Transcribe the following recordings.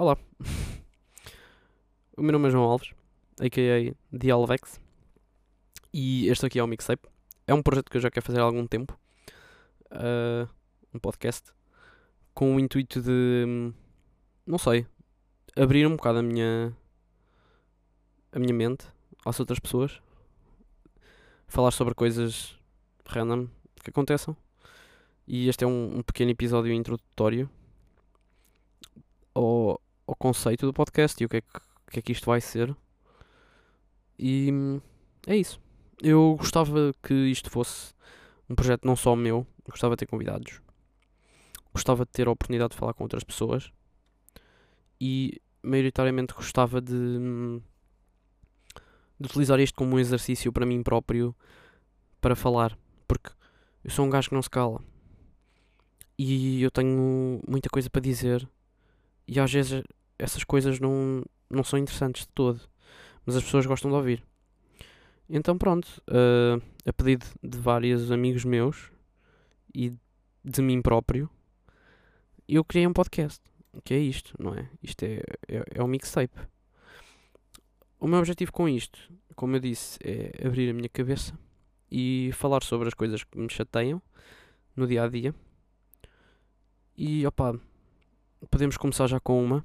Olá, o meu nome é João Alves, a.k.a. The Alvex, e este aqui é o Mixtape. É um projeto que eu já quero fazer há algum tempo, uh, um podcast, com o intuito de, não sei, abrir um bocado a minha, a minha mente às outras pessoas, falar sobre coisas random que aconteçam. E este é um, um pequeno episódio introdutório ao, ao conceito do podcast e o que é que, que é que isto vai ser. E hum, é isso. Eu gostava que isto fosse um projeto não só meu, eu gostava de ter convidados. Gostava de ter a oportunidade de falar com outras pessoas. E maioritariamente gostava de, hum, de utilizar isto como um exercício para mim próprio para falar. Porque eu sou um gajo que não se cala. E eu tenho muita coisa para dizer. E às vezes essas coisas não, não são interessantes de todo. Mas as pessoas gostam de ouvir. Então pronto, uh, a pedido de vários amigos meus e de mim próprio, eu criei um podcast. Que é isto, não é? Isto é, é, é um mixtape. O meu objetivo com isto, como eu disse, é abrir a minha cabeça e falar sobre as coisas que me chateiam no dia a dia. E opa, podemos começar já com uma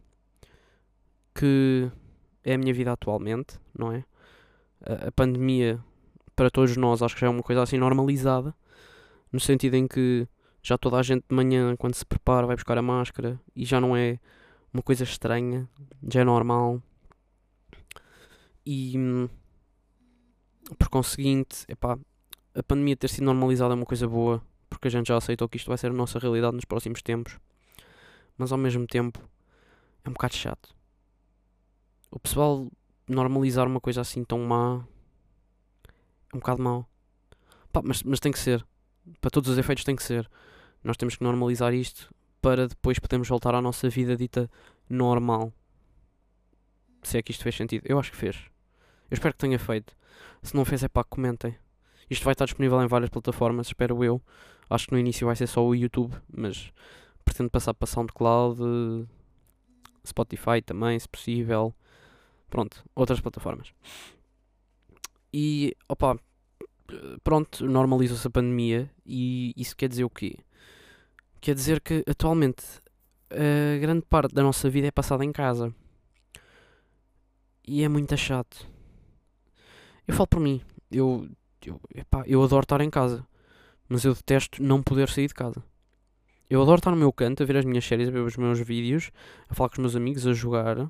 que é a minha vida atualmente, não é? A, pandemia para todos nós acho que já é uma coisa assim normalizada, no sentido em que já toda a gente de manhã, quando se prepara, vai buscar a máscara e já não é uma coisa estranha, já é normal. E hum, por conseguinte, epá, a pandemia ter sido normalizada é uma coisa boa, porque a gente já aceitou que isto vai ser a nossa realidade nos próximos tempos. Mas ao mesmo tempo é um bocado chato. O pessoal normalizar uma coisa assim tão má é um bocado mau. Pá, mas, mas tem que ser. Para todos os efeitos tem que ser. Nós temos que normalizar isto para depois podermos voltar à nossa vida dita normal. Se é que isto fez sentido. Eu acho que fez. Eu espero que tenha feito. Se não fez, é pá, comentem. Isto vai estar disponível em várias plataformas, espero eu. Acho que no início vai ser só o YouTube, mas pretendo passar para SoundCloud, Spotify também, se possível. Pronto, outras plataformas. E, opa, pronto, normalizou-se a pandemia e isso quer dizer o quê? Quer dizer que atualmente a grande parte da nossa vida é passada em casa. E é muito chato. Eu falo por mim, eu eu, epá, eu adoro estar em casa, mas eu detesto não poder sair de casa. Eu adoro estar no meu canto, a ver as minhas séries, a ver os meus vídeos, a falar com os meus amigos, a jogar.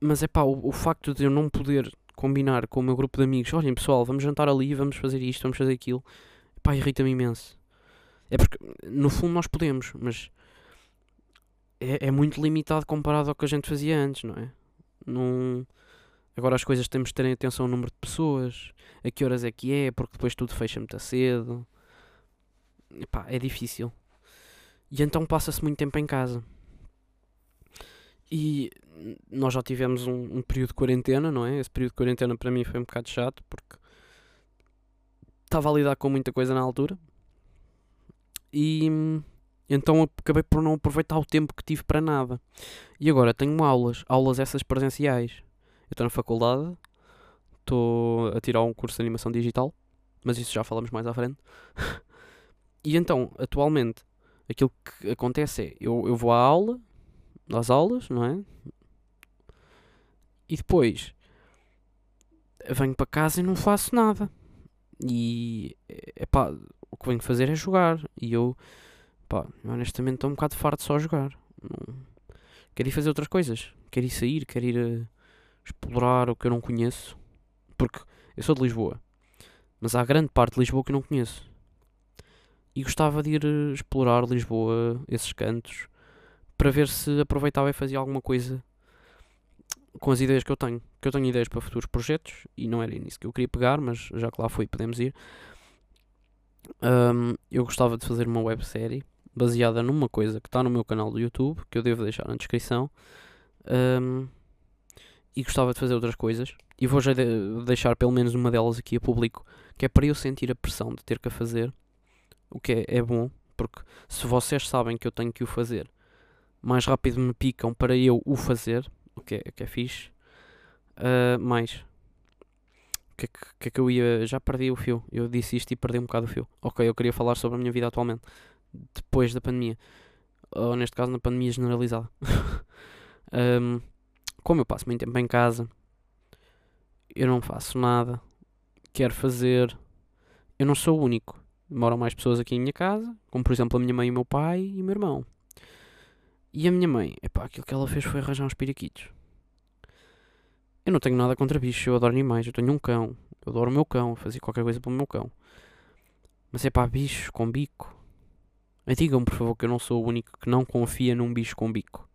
Mas é pá, o, o facto de eu não poder combinar com o meu grupo de amigos, olhem pessoal, vamos jantar ali, vamos fazer isto, vamos fazer aquilo, pá, irrita-me imenso. É porque, no fundo, nós podemos, mas é, é muito limitado comparado ao que a gente fazia antes, não é? Não Agora as coisas temos de terem atenção ao número de pessoas, a que horas é que é, porque depois tudo fecha muito cedo. Epá, é difícil. E então passa-se muito tempo em casa. E nós já tivemos um, um, período de quarentena, não é? Esse período de quarentena para mim foi um bocado chato porque estava a lidar com muita coisa na altura. E então acabei por não aproveitar o tempo que tive para nada. E agora tenho aulas, aulas essas presenciais. Eu estou na faculdade, estou a tirar um curso de animação digital, mas isso já falamos mais à frente. e então, atualmente, aquilo que acontece é, eu, eu vou à aula, às aulas, não é? E depois venho para casa e não faço nada. E pá, o que venho fazer é jogar. E eu, pá, honestamente estou um bocado farto só jogar. Não... Quero ir fazer outras coisas. Quero ir sair, quero ir eh, explorar o que eu não conheço, porque eu sou de Lisboa, mas há grande parte de Lisboa que eu não conheço. E gostava de ir eh, explorar Lisboa, esses cantos, para ver se aproveitava e fazia alguma coisa com as ideias que eu tenho. Que eu tenho ideias para futuros projetos e não era nisso que eu queria pegar, mas já que lá fui, podemos ir. Um, eu gostava de fazer uma websérie baseada numa coisa que está no meu canal do YouTube, que eu devo deixar na descrição. Um, e gostava de fazer outras coisas. E vou já de deixar pelo menos uma delas aqui a público, que é para eu sentir a pressão de ter que a fazer. O que é, é bom, porque se vocês sabem que eu tenho que o fazer, mais rápido me picam para eu o fazer, o que é, que é fixe, uh, mais. O que, é que, é que eu ia. Já perdi o fio. Eu disse isto e perdi um bocado o fio. Ok, eu queria falar sobre a minha vida atualmente, depois da pandemia. Ou neste caso, na pandemia generalizada. um, como eu passo muito tempo em casa, eu não faço nada, quero fazer. Eu não sou o único. Moram mais pessoas aqui em minha casa, como por exemplo a minha mãe, o meu pai e o meu irmão. E a minha mãe, epá, aquilo que ela fez foi arranjar uns periquitos. Eu não tenho nada contra bichos, eu adoro animais, eu tenho um cão, eu adoro o meu cão, fazia qualquer coisa para o meu cão. Mas é pá, bichos com bico. Digam-me por favor que eu não sou o único que não confia num bicho com bico.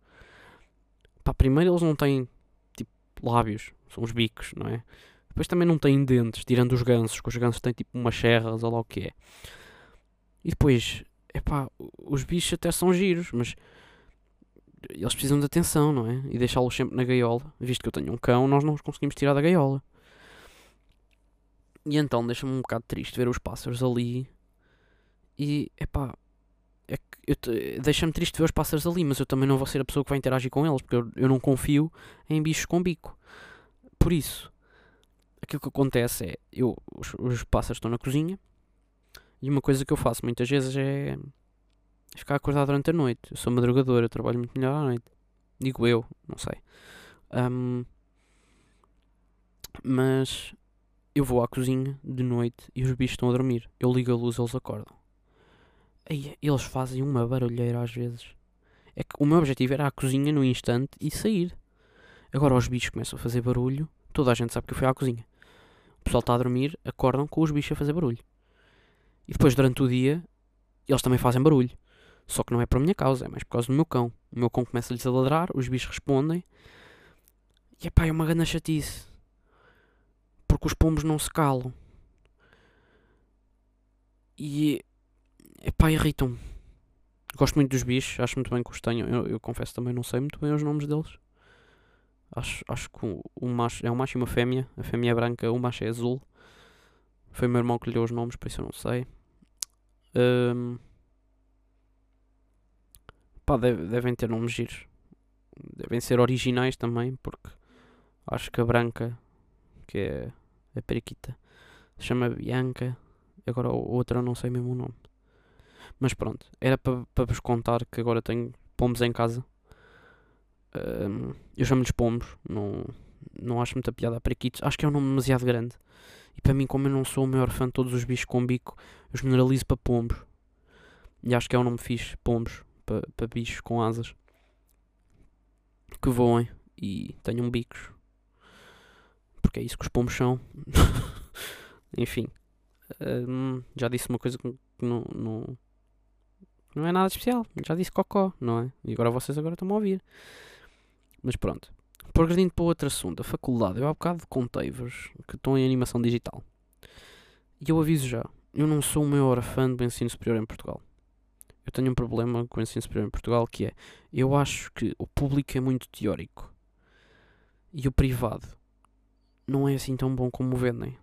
Pá, primeiro eles não têm tipo lábios, são os bicos, não é? Depois também não têm dentes, tirando os gansos, que os gansos têm tipo umas serras ou lá o que é. E depois, é pá, os bichos até são giros, mas eles precisam de atenção, não é? E deixá-los sempre na gaiola. Visto que eu tenho um cão, nós não os conseguimos tirar da gaiola. E então deixa-me um bocado triste ver os pássaros ali. E, é pá, é deixa-me triste ver os pássaros ali, mas eu também não vou ser a pessoa que vai interagir com eles, porque eu, eu não confio em bichos com bico. Por isso, aquilo que acontece é, eu, os, os pássaros estão na cozinha, e uma coisa que eu faço muitas vezes é ficar acordado durante a noite. Eu sou madrugador, eu trabalho muito melhor à noite. Digo eu, não sei. Um, mas eu vou à cozinha de noite e os bichos estão a dormir. Eu ligo a luz, eles acordam. Eles fazem uma barulheira às vezes. É que o meu objetivo era à cozinha no instante e sair. Agora os bichos começam a fazer barulho. Toda a gente sabe que eu fui à cozinha. O pessoal está a dormir, acordam com os bichos a fazer barulho. E depois durante o dia eles também fazem barulho. Só que não é por minha causa, é mais por causa do meu cão. O meu cão começa-lhes a ladrar, os bichos respondem. E epá, é uma grande chatice. Porque os pombos não se calam. E epá, irritam-me. Gosto muito dos bichos, acho muito bem que os tenho. Eu, eu, confesso também não sei muito bem os nomes deles. Acho, acho que o, o macho é um macho e uma fêmea. A fêmea é branca, o macho é azul. Foi o meu irmão que lhe deu os nomes, por isso eu não sei. Um, Pá, deve, devem ter nomes giros. Devem ser originais também, porque acho que a branca, que é a periquita, se chama Bianca. Agora a outra não sei mesmo o nome. Mas pronto, era para pa vos contar que agora tenho pombos em casa. Um, eu chamo-lhes pombos, não, não acho muita piada a periquitos. Acho que é um nome demasiado grande. E para mim, como eu não sou o maior fã de todos os bichos com bico, eu generalizo para pombos. E acho que é um nome fixe, pombos para, para bichos com asas que voem e tenham bicos. Porque é isso que os pombos são. Enfim, hum, já disse uma coisa que não, não, não é nada especial. Já disse cocó, não é? E agora vocês agora estão a ouvir. Mas pronto. Progredindo para outro assunto, a faculdade. Eu há bocado contei-vos que estão em animação digital. E eu aviso já, eu não sou o maior fã do ensino superior em Portugal eu tenho um problema com o ensino superior em Portugal que é eu acho que o público é muito teórico e o privado não é assim tão bom como vendem.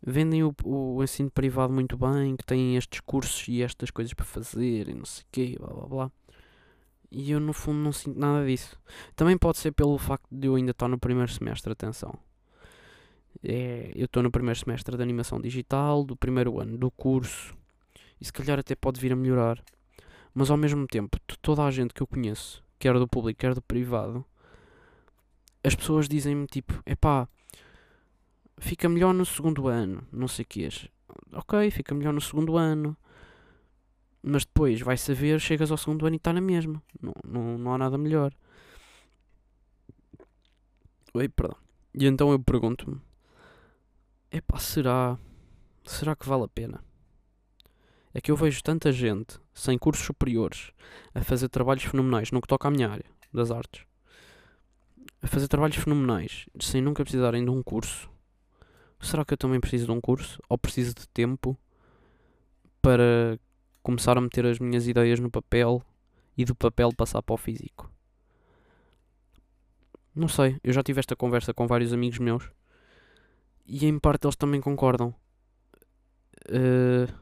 Vendem o, o ensino privado muito bem, que tem estes cursos e estas coisas para fazer e não sei o quê, blá blá blá. E eu no fundo não sinto nada disso. Também pode ser pelo facto de eu ainda estar no primeiro semestre, atenção. É, eu estou no primeiro semestre de animação digital, do primeiro ano do curso e se calhar até pode vir a melhorar. Mas ao mesmo tempo, toda a gente que eu conheço, quer do público, quer do privado, as pessoas dizem-me tipo, epá, fica melhor no segundo ano, não sei o que Ok, fica melhor no segundo ano. Mas depois, vai saber, chegas ao segundo ano e está na mesma. Não, não, não há nada melhor. Oi, perdão. E então eu pergunto-me: epá, será? Será que vale a pena? É que eu vejo tanta gente sem cursos superiores a fazer trabalhos fenomenais no que toca à minha área das artes, a fazer trabalhos fenomenais sem nunca precisarem de um curso. Será que eu também preciso de um curso? Ou preciso de tempo para começar a meter as minhas ideias no papel e do papel passar para o físico? Não sei, eu já tive esta conversa com vários amigos meus e em parte eles também concordam. Uh,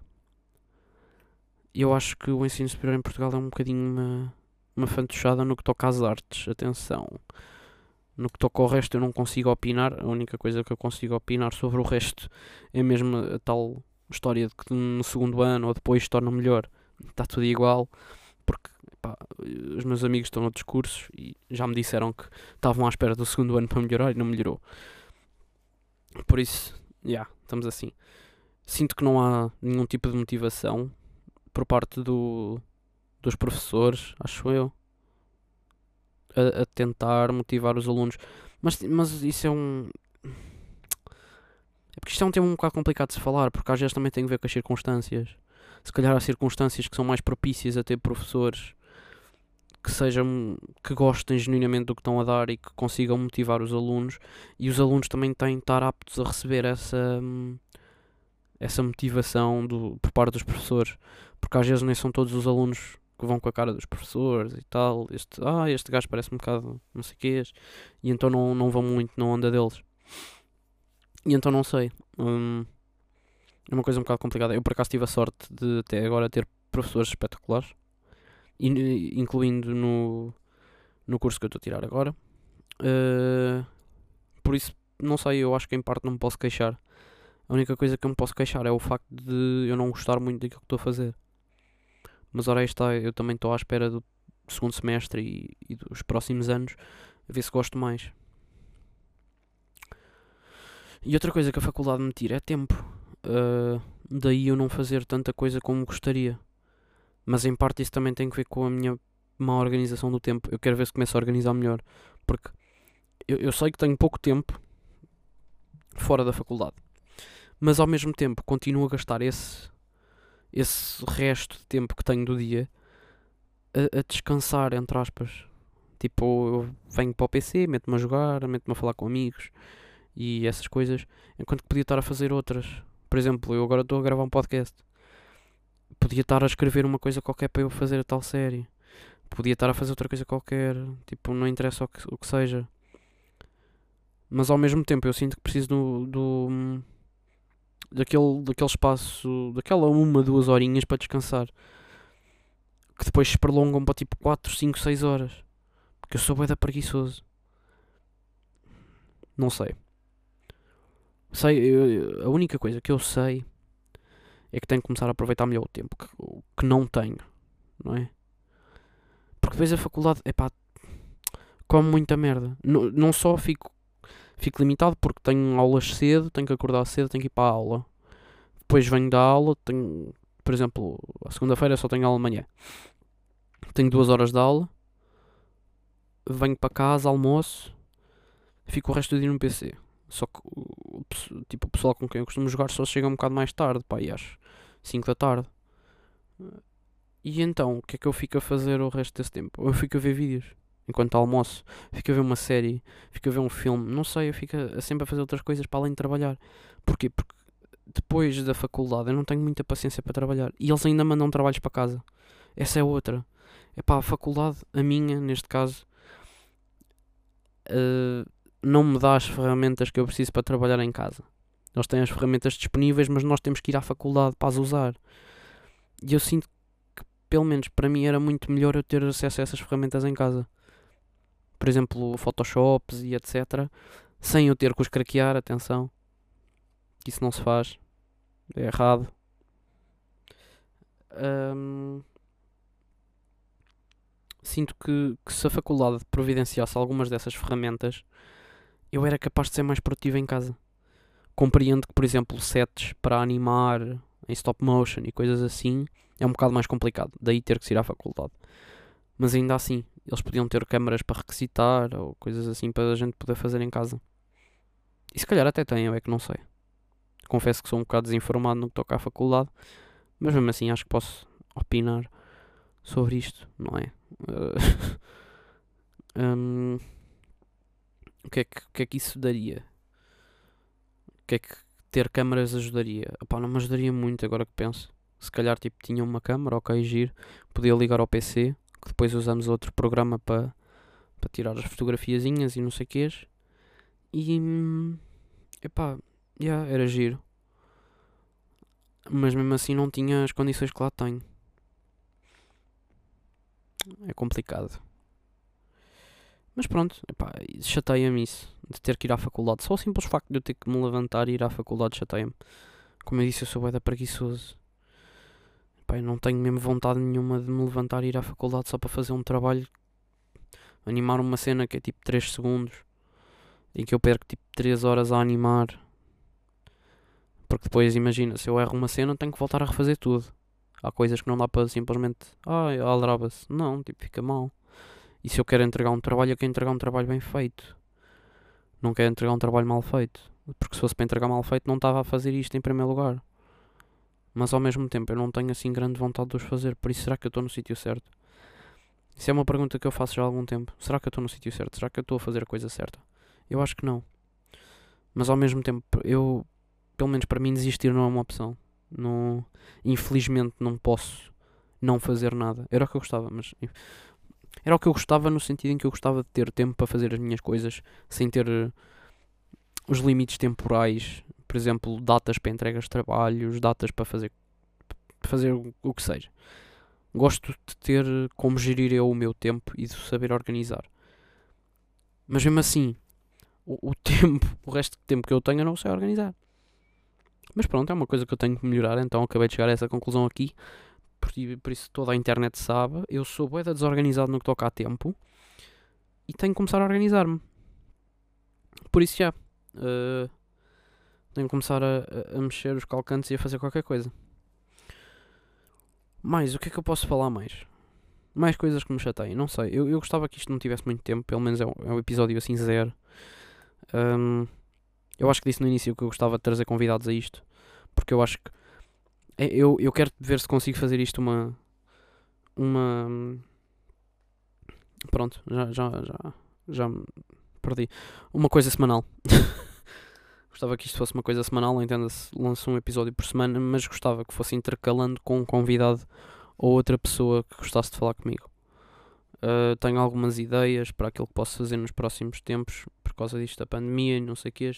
eu acho que o ensino superior em Portugal é um bocadinho uma, uma fantochada no que toca às artes. Atenção. No que toca ao resto eu não consigo opinar. A única coisa que eu consigo opinar sobre o resto é mesmo a tal história de que no segundo ano ou depois torna melhor. Está tudo igual. Porque pá, os meus amigos estão noutros cursos e já me disseram que estavam à espera do segundo ano para melhorar e não melhorou. Por isso, já, yeah, estamos assim. Sinto que não há nenhum tipo de motivação por parte do, dos professores, acho eu, a, a, tentar motivar os alunos. Mas, mas isso é um. É porque isto é um tema um bocado complicado de se falar, porque às vezes também tem a ver com as circunstâncias. Se calhar há circunstâncias que são mais propícias a ter professores que sejam que gostem genuinamente do que estão a dar e que consigam motivar os alunos e os alunos também têm de estar aptos a receber essa essa motivação do, por parte dos professores porque às vezes nem são todos os alunos que vão com a cara dos professores e tal este, ah, este gajo parece um bocado não sei o que e então não, não vão muito na onda deles e então não sei hum, é uma coisa um bocado complicada eu por acaso tive a sorte de até agora ter professores espetaculares incluindo no, no curso que eu estou a tirar agora. Uh, por isso, não sei, eu acho que em parte não me posso queixar. A única coisa que eu me posso queixar é o facto de eu não gostar muito daquilo que estou a fazer. Mas ora aí está, eu também estou à espera do segundo semestre e, e dos próximos anos a ver se gosto mais. E outra coisa que a faculdade me tira é tempo. Uh, daí eu não fazer tanta coisa como gostaria. Mas em parte isso também tem que ver com a minha má organização do tempo. Eu quero ver se começo a organizar melhor. Porque eu, eu sei que tenho pouco tempo fora da faculdade. Mas ao mesmo tempo continuo a gastar esse, esse resto de tempo que tenho do dia a, a descansar, entre aspas. Tipo, eu venho para o PC, meto-me a jogar, meto-me a falar com amigos e essas coisas, enquanto que podia estar a fazer outras. Por exemplo, eu agora estou a gravar um podcast podia estar a escrever uma coisa qualquer para eu fazer a tal série. Podia estar a fazer outra coisa qualquer. Tipo, não interessa o que, o que seja. Mas ao mesmo tempo eu sinto que preciso do, do daquele, daquele espaço, daquela uma, duas horinhas para descansar. Que depois se prolongam para tipo 4, 5, 6 horas. Porque eu sou bué preguiçoso. Não sei. Sei, eu, a única coisa que eu sei é que tenho que começar a aproveitar melhor o tempo que, que não tenho, não é? Porque depois a faculdade, é pá, como muita merda. Não, não só fico, fico limitado porque tenho aulas cedo, tenho que acordar cedo, tenho que ir para a aula. Depois venho da aula, tenho, por exemplo, a segunda-feira só tenho aula amanhã. Tenho duas horas de aula, venho para casa, almoço, fico o resto do dia no PC. Só que tipo, o pessoal com quem eu costumo jogar só chega um bocado mais tarde, pá, e às 5 da tarde. E então, o que é que eu fico a fazer o resto desse tempo? Eu fico a ver vídeos enquanto almoço, fico a ver uma série, fico a ver um filme, não sei, eu fico a, sempre a fazer outras coisas para além de trabalhar. Porquê? Porque depois da faculdade eu não tenho muita paciência para trabalhar e eles ainda mandam trabalhos para casa. Essa é outra. É pá, a faculdade, a minha, neste caso, uh, não me dá as ferramentas que eu preciso para trabalhar em casa. Eles têm as ferramentas disponíveis, mas nós temos que ir à faculdade para as usar. E eu sinto que, pelo menos para mim, era muito melhor eu ter acesso a essas ferramentas em casa. Por exemplo, Photoshops e etc. Sem eu ter que os craquear, atenção. Isso não se faz. É errado. Um, sinto que, que se a faculdade providenciasse algumas dessas ferramentas eu era capaz de ser mais produtivo em casa. Compreendo que, por exemplo, sets para animar em stop motion e coisas assim é um bocado mais complicado, daí ter que ir à faculdade. Mas ainda assim, eles podiam ter câmaras para requisitar ou coisas assim para a gente poder fazer em casa. E se calhar até tem, eu é que não sei. Confesso que sou um bocado desinformado no que toca à faculdade, mas mesmo assim acho que posso opinar sobre isto, não é? Um, o que é que, o que, é que isso daria? O que é que ter câmaras ajudaria? Opá, não me ajudaria muito agora que penso. Se calhar tipo tinha uma câmera, ok, giro, podia ligar ao PC, que depois usamos outro programa para para tirar as fotografiazinhas e não sei o que E epá, yeah, era giro. Mas mesmo assim não tinha as condições que lá tenho. é complicado. Mas pronto, chateia-me isso, de ter que ir à faculdade. Só o simples facto de eu ter que me levantar e ir à faculdade chateia-me. Como eu disse, eu sou bué da preguiçoso. Eu não tenho mesmo vontade nenhuma de me levantar e ir à faculdade só para fazer um trabalho. Animar uma cena que é tipo 3 segundos. Em que eu perco tipo 3 horas a animar. Porque depois, imagina, se eu erro uma cena, tenho que voltar a refazer tudo. Há coisas que não dá para simplesmente. Ai, ah, aldraba-se. Não, tipo, fica mal. E se eu quero entregar um trabalho, eu quero entregar um trabalho bem feito. Não quero entregar um trabalho mal feito. Porque se fosse para entregar mal feito, não estava a fazer isto em primeiro lugar. Mas ao mesmo tempo, eu não tenho assim grande vontade de os fazer. Por isso, será que eu estou no sítio certo? Isso é uma pergunta que eu faço já há algum tempo. Será que eu estou no sítio certo? Será que eu estou a fazer a coisa certa? Eu acho que não. Mas ao mesmo tempo, eu, pelo menos para mim, desistir não é uma opção. Não, infelizmente, não posso não fazer nada. Era o que eu gostava, mas era o que eu gostava no sentido em que eu gostava de ter tempo para fazer as minhas coisas sem ter uh, os limites temporais, por exemplo, datas para entregas de trabalhos, datas para fazer, fazer o que seja. Gosto de ter como gerir eu o meu tempo e de saber organizar. Mas mesmo assim, o, o tempo, o resto do tempo que eu tenho eu não sei organizar. Mas pronto, é uma coisa que eu tenho que melhorar, então acabei de chegar a essa conclusão aqui por, por isso toda a internet sabe, eu sou boeda desorganizado no que toca a tempo e tenho que começar a organizar-me. Por isso já. Uh, tenho que começar a, a, mexer os calcantes e a fazer qualquer coisa. Mais, o que é que eu posso falar mais? Mais coisas que me chateiem, não sei. Eu, eu gostava que isto não tivesse muito tempo, pelo menos é um, é um episódio assim zero. Um, eu acho que disse no início que eu gostava de trazer convidados a isto, porque eu acho que é, eu, eu quero ver se consigo fazer isto uma. Uma. Pronto, já, já, já, já perdi. Uma coisa semanal. gostava que isto fosse uma coisa semanal, entenda-se, lanço um episódio por semana, mas gostava que fosse intercalando com um convidado ou outra pessoa que gostasse de falar comigo. Uh, tenho algumas ideias para aquilo que posso fazer nos próximos tempos, por causa disto da pandemia e não sei o que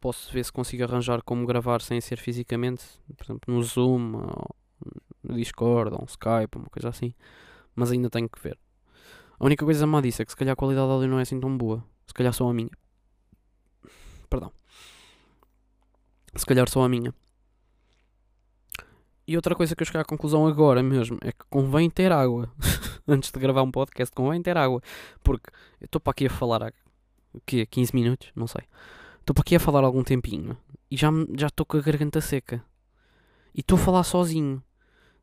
posso ver se consigo arranjar como gravar sem ser fisicamente, por exemplo, no Zoom, ou no Discord, ou um Skype, uma coisa assim. Mas ainda tenho que ver. A única coisa má disso é que se calhar a qualidade de áudio não é assim tão boa. Se calhar só a minha. Perdão. Se calhar só a minha. E outra coisa que eu cheguei à conclusão agora mesmo é que convém ter água. Antes de gravar um podcast, convém ter água. Porque eu estou para aqui a falar há o quê? 15 minutos? Não sei. Estou para aqui a falar algum tempinho e já já estou com a garganta seca. E estou a falar sozinho.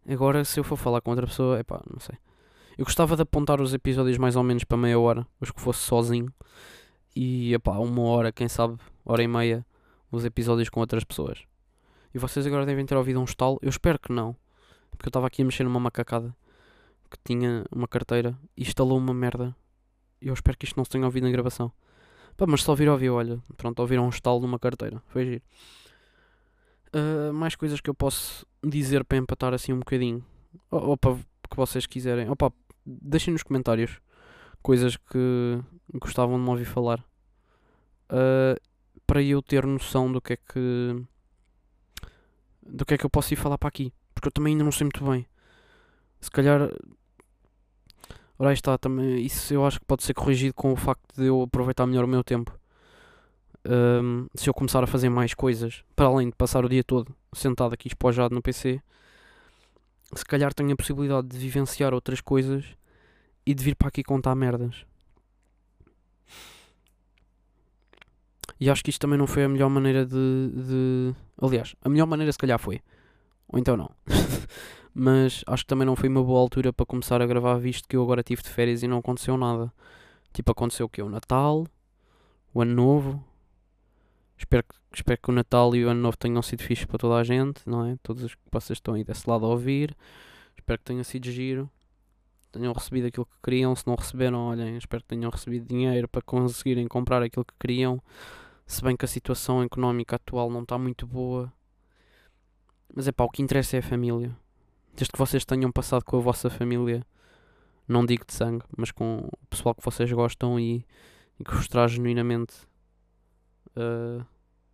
Agora, se eu for falar com outra pessoa, é pá, não sei. Eu gostava de apontar os episódios mais ou menos para meia hora, os que fosse sozinho. E, pá, uma hora, quem sabe, hora e meia, os episódios com outras pessoas. E vocês agora devem ter ouvido um estalo. Eu espero que não. Porque eu estava aqui a mexer numa macacada que tinha uma carteira e instalou uma merda. Eu espero que isto não se tenha ouvido na gravação. Pá, mas só ouvir, ouvir, olha. Pronto, ouviram um estalo numa carteira. Foi giro. Uh, mais coisas que eu posso dizer para empatar assim um bocadinho. Ou, ou para que vocês quiserem. Opa, deixem nos comentários coisas que gostavam de me ouvir falar. Uh, para eu ter noção do que é que. do que é que eu posso ir falar para aqui. Porque eu também ainda não sei muito bem. Se calhar Ora, aí está, também, isso eu acho que pode ser corrigido com o facto de eu aproveitar melhor o meu tempo. Um, se eu começar a fazer mais coisas, para além de passar o dia todo sentado aqui espojado no PC, se calhar tenho a possibilidade de vivenciar outras coisas e de vir para aqui contar merdas. E acho que isto também não foi a melhor maneira de, de. Aliás, a melhor maneira se calhar foi. Ou então não. mas acho que também não foi uma boa altura para começar a gravar, visto que eu agora tive de férias e não aconteceu nada. Tipo, aconteceu o que? O Natal, o Ano Novo. Espero que, espero que o Natal e o Ano Novo tenham sido fixos para toda a gente, não é? Todos os que vocês estão aí desse lado a ouvir. Espero que tenha sido giro. Tenham recebido aquilo que queriam. Se não receberam, olhem, espero que tenham recebido dinheiro para conseguirem comprar aquilo que queriam. Se bem que a situação económica atual não está muito boa. Mas é pá, o que interessa é a família. Desde que vocês tenham passado com a vossa família, não digo de sangue, mas com o pessoal que vocês gostam e, e que vos traz genuinamente uh,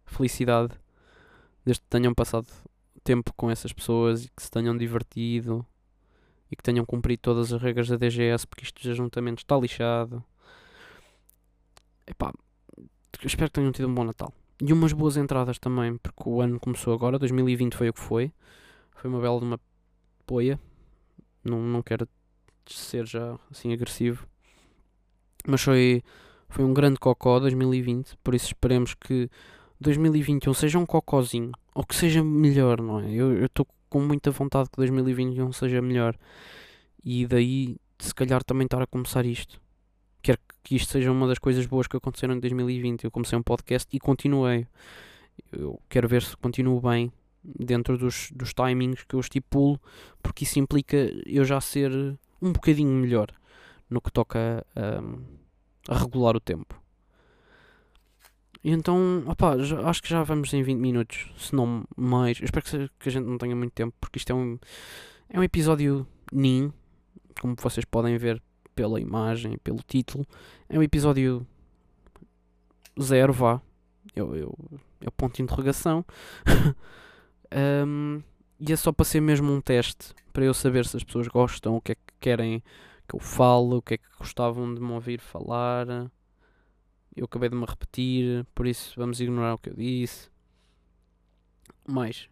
felicidade. Desde que tenham passado tempo com essas pessoas e que se tenham divertido e que tenham cumprido todas as regras da DGS, porque isto de ajuntamentos está lixado. Epá, espero que tenham tido um bom Natal. E umas boas entradas também, porque o ano começou agora, 2020 foi o que foi. Foi uma bela de uma poia. Não, não quero ser já assim agressivo. Mas foi, foi um grande cocó 2020, por isso esperemos que 2021 seja um cocózinho, ou que seja melhor, não é? Eu estou com muita vontade que 2021 seja melhor. E daí, se calhar, também estar a começar isto. Quero que isto seja uma das coisas boas que aconteceram em 2020. Eu comecei um podcast e continuei. Eu quero ver se continuo bem dentro dos, dos timings que eu estipulo, porque isso implica eu já ser um bocadinho melhor no que toca a, a regular o tempo. E então, opá, acho que já vamos em 20 minutos, se não mais. Eu espero que, que a gente não tenha muito tempo, porque isto é um, é um episódio NIN, como vocês podem ver pela imagem, pelo título. É um episódio zero, vá. Eu, eu, é o ponto de interrogação. um, e é só para ser mesmo um teste, para eu saber se as pessoas gostam, o que é que querem que eu fale, o que é que gostavam de me ouvir falar. Eu acabei de me repetir, por isso vamos ignorar o que eu disse. Mais.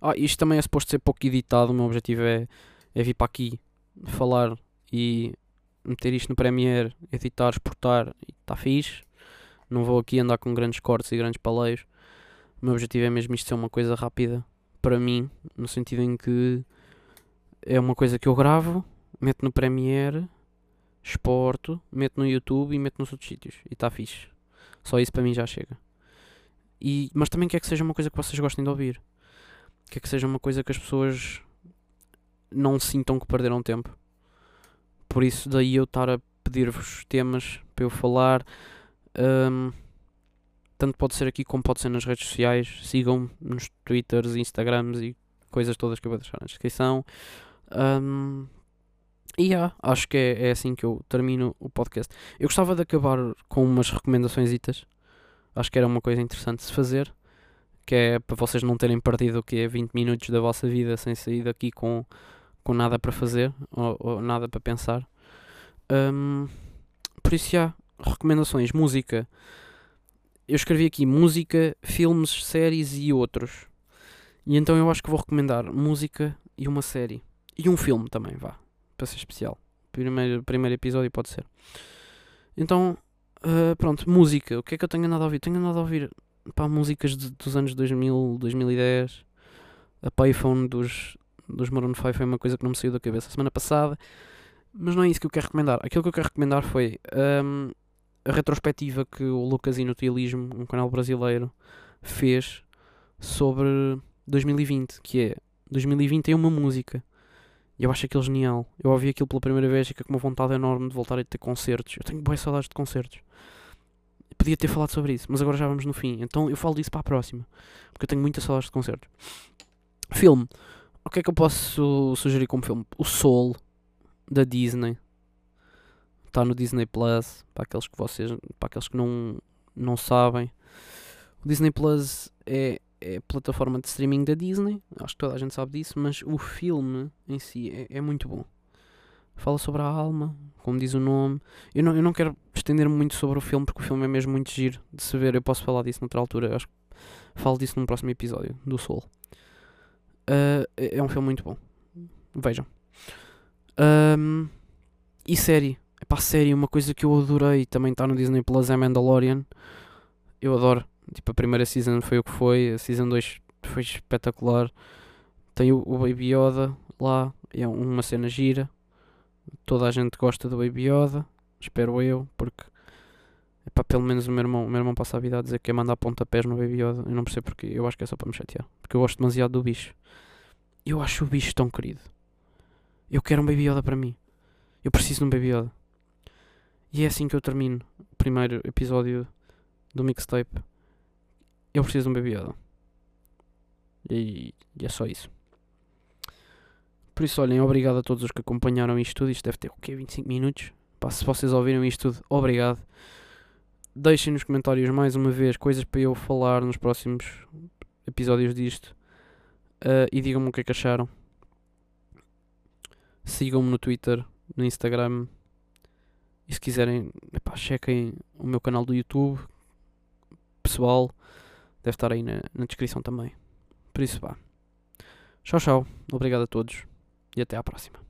Ah, isto também é suposto ser pouco editado. O meu objetivo é, é vir para aqui falar e meter isto no Premiere, editar, exportar e está fixe. Não vou aqui andar com grandes cortes e grandes paleios. O meu objetivo é mesmo isto ser uma coisa rápida para mim, no sentido em que é uma coisa que eu gravo, meto no Premiere exporto, meto no YouTube e meto nos outros sítios. E está fixe. Só isso para mim já chega. E, mas também quer que seja uma coisa que vocês gostem de ouvir. Quer que seja uma coisa que as pessoas não sintam que perderam tempo. Por isso daí eu estar a pedir-vos temas para eu falar. Um, tanto pode ser aqui como pode ser nas redes sociais. Sigam nos Twitters, Instagrams e coisas todas que eu vou deixar na descrição. Um, e yeah, acho que é, é assim que eu termino o podcast. Eu gostava de acabar com umas recomendações. Acho que era uma coisa interessante de se fazer. Que é para vocês não terem perdido o que é 20 minutos da vossa vida sem sair daqui com, com nada para fazer ou, ou nada para pensar. Um, por isso, já, recomendações. Música. Eu escrevi aqui música, filmes, séries e outros. E então eu acho que vou recomendar música e uma série. E um filme também, vá para ser especial. Primeiro, primeiro episódio pode ser. Então, uh, pronto, música. O que é que eu tenho andado a ouvir? Tenho andado a ouvir pá, músicas de, dos anos 2000, 2010. A payphone dos, dos Maroon 5 foi uma coisa que não me saiu da cabeça a semana passada. Mas não é isso que eu quero recomendar. Aquilo que eu quero recomendar foi um, a retrospectiva que o Lucas Inutilismo, um canal brasileiro, fez sobre 2020, que é 2020 é uma música. E eu acho aquilo genial. Eu ouvi aquilo pela primeira vez e fiquei com uma vontade enorme de voltar a ter concertos. Eu tenho boas saudades de concertos. Podia ter falado sobre isso, mas agora já vamos no fim. Então eu falo disso para a próxima. Porque eu tenho muitas saudades de concertos. Filme. O que é que eu posso sugerir como filme? O Soul, da Disney. Está no Disney Plus. Para aqueles que vocês. Para aqueles que não, não sabem. O Disney Plus é é plataforma de streaming da Disney, acho que toda a gente sabe disso, mas o filme em si é, é muito bom. Fala sobre a alma, como diz o nome. Eu não, eu não quero estender-me muito sobre o filme, porque o filme é mesmo muito giro de se ver. Eu posso falar disso noutra altura. Eu acho que falo disso num próximo episódio do Soul. Uh, é um filme muito bom. Vejam. Um, e série. É para série, uma coisa que eu adorei também está no Disney Plus é Mandalorian. Eu adoro Tipo, a primeira season foi o que foi, a season 2 foi espetacular. Tem o, o Baby Yoda lá, é uma cena gira. Toda a gente gosta do Baby Yoda, espero eu, porque epá, pelo menos o meu irmão, o meu irmão passa a vida a dizer que é mandar pontapés no Baby Yoda. Eu não percebo porque, eu acho que é só para me chatear. Porque eu gosto demasiado do bicho. Eu acho o bicho tão querido. Eu quero um Baby Yoda para mim. Eu preciso de um Baby Yoda. E é assim que eu termino o primeiro episódio do mixtape. Eu preciso de um Baby Yoda. E, e, é só isso. Por isso, olhem, obrigado a todos os que acompanharam isto tudo. Isto deve ter o quê? 25 minutos? Pá, se vocês ouviram isto tudo, obrigado. Deixem nos comentários mais uma vez coisas para eu falar nos próximos episódios disto. Uh, e digam-me o que é que acharam. Sigam-me no Twitter, no Instagram. E se quiserem, epá, chequem o meu canal do YouTube. Pessoal, deve estar aí na, na descrição também. Por isso, vá. Tchau, tchau. Obrigado a todos. E até à próxima.